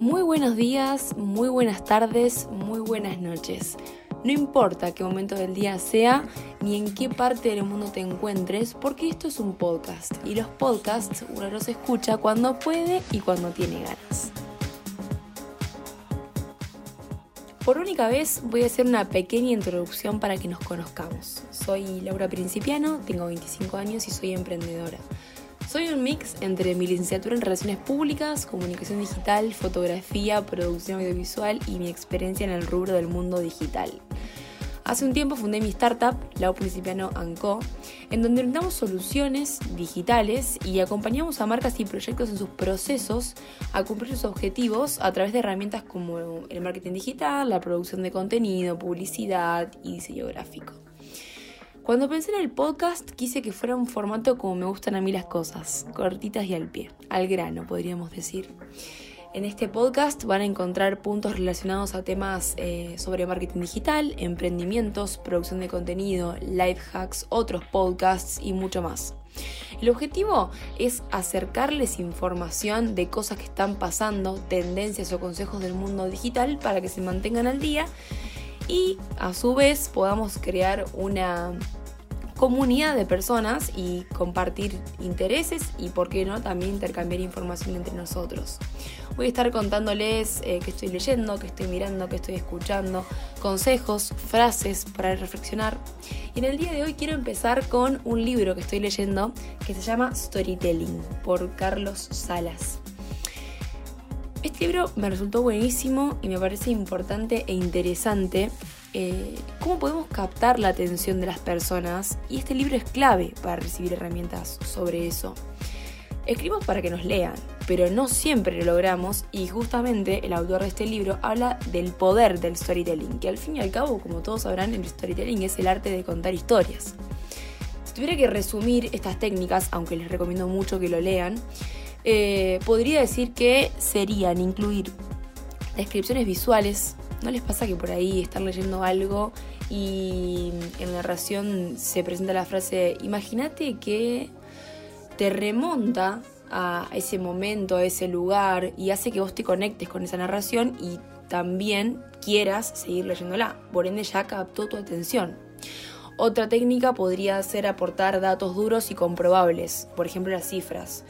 Muy buenos días, muy buenas tardes, muy buenas noches. No importa qué momento del día sea ni en qué parte del mundo te encuentres, porque esto es un podcast y los podcasts uno los escucha cuando puede y cuando tiene ganas. Por única vez voy a hacer una pequeña introducción para que nos conozcamos. Soy Laura Principiano, tengo 25 años y soy emprendedora. Soy un mix entre mi licenciatura en Relaciones Públicas, Comunicación Digital, Fotografía, Producción Audiovisual y mi experiencia en el rubro del mundo digital. Hace un tiempo fundé mi startup, Lau Principiano Co., en donde brindamos soluciones digitales y acompañamos a marcas y proyectos en sus procesos a cumplir sus objetivos a través de herramientas como el marketing digital, la producción de contenido, publicidad y diseño gráfico. Cuando pensé en el podcast quise que fuera un formato como me gustan a mí las cosas, cortitas y al pie, al grano podríamos decir. En este podcast van a encontrar puntos relacionados a temas eh, sobre marketing digital, emprendimientos, producción de contenido, life hacks, otros podcasts y mucho más. El objetivo es acercarles información de cosas que están pasando, tendencias o consejos del mundo digital para que se mantengan al día y a su vez podamos crear una comunidad de personas y compartir intereses y, por qué no, también intercambiar información entre nosotros. Voy a estar contándoles eh, qué estoy leyendo, qué estoy mirando, qué estoy escuchando, consejos, frases para reflexionar. Y en el día de hoy quiero empezar con un libro que estoy leyendo que se llama Storytelling por Carlos Salas. Este libro me resultó buenísimo y me parece importante e interesante eh, cómo podemos captar la atención de las personas y este libro es clave para recibir herramientas sobre eso. Escribimos para que nos lean, pero no siempre lo logramos y justamente el autor de este libro habla del poder del storytelling, que al fin y al cabo, como todos sabrán, el storytelling es el arte de contar historias. Si tuviera que resumir estas técnicas, aunque les recomiendo mucho que lo lean, eh, podría decir que serían incluir descripciones visuales. ¿No les pasa que por ahí están leyendo algo y en la narración se presenta la frase, imagínate que te remonta a ese momento, a ese lugar y hace que vos te conectes con esa narración y también quieras seguir leyéndola. Por ende ya captó tu atención. Otra técnica podría ser aportar datos duros y comprobables, por ejemplo las cifras.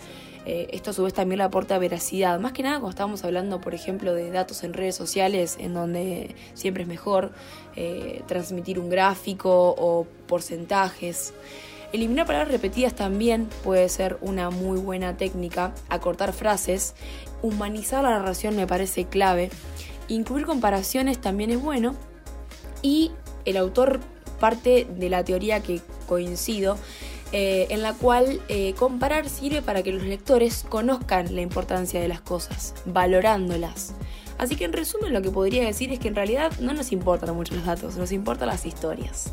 Eh, esto a su vez también le aporta veracidad. Más que nada cuando estamos hablando, por ejemplo, de datos en redes sociales, en donde siempre es mejor eh, transmitir un gráfico o porcentajes. Eliminar palabras repetidas también puede ser una muy buena técnica. Acortar frases, humanizar la narración me parece clave. Incluir comparaciones también es bueno. Y el autor parte de la teoría que coincido eh, en la cual eh, comparar sirve para que los lectores conozcan la importancia de las cosas, valorándolas. Así que en resumen lo que podría decir es que en realidad no nos importan mucho los datos, nos importan las historias.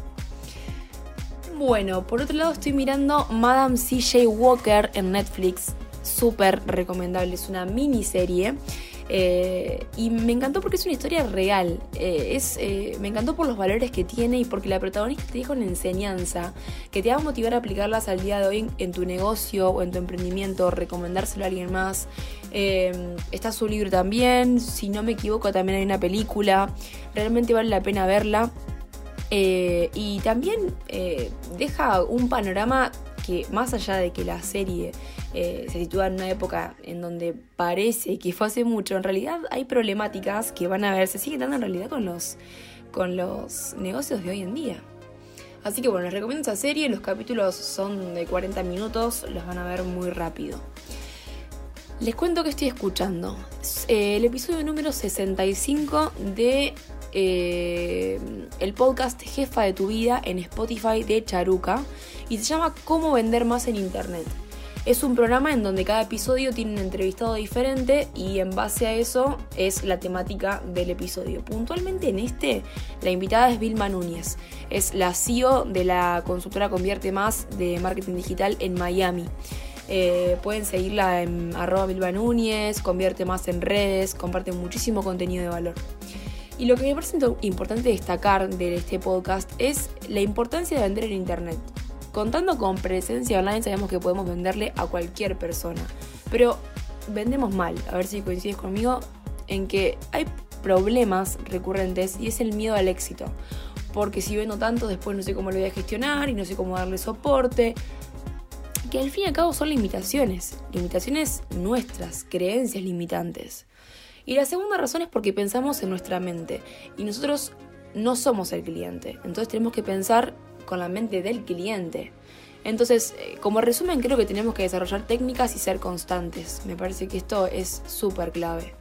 Bueno, por otro lado estoy mirando Madame CJ Walker en Netflix, súper recomendable, es una miniserie eh, y me encantó porque es una historia real. Eh, es, eh, me encantó por los valores que tiene y porque la protagonista te deja una enseñanza que te va a motivar a aplicarlas al día de hoy en tu negocio o en tu emprendimiento, recomendárselo a alguien más. está su libro también, si no me equivoco también hay una película, realmente vale la pena verla. y también deja un panorama que más allá de que la serie eh, se sitúa en una época en donde parece que fue hace mucho, en realidad hay problemáticas que van a ver, se siguen dando en realidad con los, con los negocios de hoy en día. Así que bueno, les recomiendo esa serie, los capítulos son de 40 minutos, los van a ver muy rápido. Les cuento que estoy escuchando. Eh, el episodio número 65 de eh, el podcast Jefa de tu vida en Spotify de Charuca y se llama Cómo vender más en Internet. Es un programa en donde cada episodio tiene un entrevistado diferente y en base a eso es la temática del episodio. Puntualmente en este, la invitada es Vilma Núñez. Es la CEO de la consultora Convierte Más de marketing digital en Miami. Eh, pueden seguirla en arroba Vilma Núñez, convierte más en redes, comparte muchísimo contenido de valor. Y lo que me parece importante destacar de este podcast es la importancia de vender en Internet. Contando con presencia online sabemos que podemos venderle a cualquier persona, pero vendemos mal. A ver si coincides conmigo, en que hay problemas recurrentes y es el miedo al éxito. Porque si vendo tanto, después no sé cómo lo voy a gestionar y no sé cómo darle soporte. Que al fin y al cabo son limitaciones, limitaciones nuestras, creencias limitantes. Y la segunda razón es porque pensamos en nuestra mente y nosotros no somos el cliente. Entonces tenemos que pensar con la mente del cliente. Entonces, eh, como resumen, creo que tenemos que desarrollar técnicas y ser constantes. Me parece que esto es súper clave.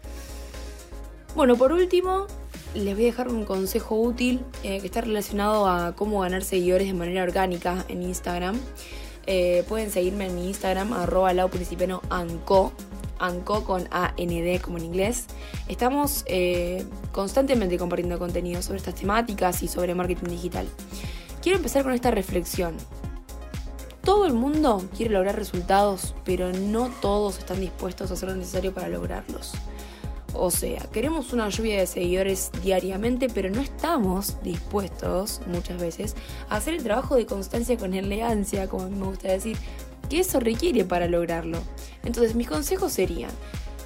Bueno, por último, les voy a dejar un consejo útil eh, que está relacionado a cómo ganar seguidores de manera orgánica en Instagram. Eh, pueden seguirme en mi Instagram, arroba anco con A-N-D como en inglés. Estamos constantemente compartiendo contenido sobre estas temáticas y sobre marketing digital. Quiero empezar con esta reflexión. Todo el mundo quiere lograr resultados, pero no todos están dispuestos a hacer lo necesario para lograrlos. O sea, queremos una lluvia de seguidores diariamente, pero no estamos dispuestos muchas veces a hacer el trabajo de constancia con elegancia, como a mí me gusta decir, que eso requiere para lograrlo. Entonces mis consejos serían,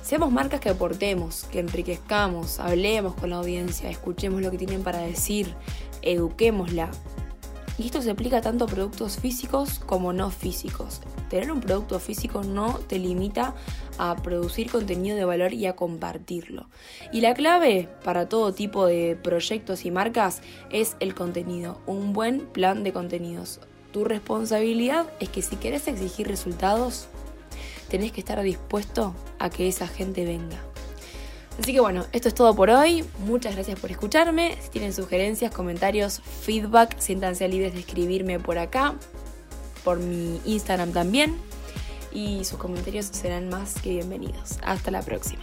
seamos marcas que aportemos, que enriquezcamos, hablemos con la audiencia, escuchemos lo que tienen para decir, eduquémosla, y esto se aplica tanto a productos físicos como no físicos. Tener un producto físico no te limita a producir contenido de valor y a compartirlo. Y la clave para todo tipo de proyectos y marcas es el contenido, un buen plan de contenidos. Tu responsabilidad es que si querés exigir resultados, tenés que estar dispuesto a que esa gente venga. Así que bueno, esto es todo por hoy. Muchas gracias por escucharme. Si tienen sugerencias, comentarios, feedback, siéntanse libres de escribirme por acá, por mi Instagram también. Y sus comentarios serán más que bienvenidos. Hasta la próxima.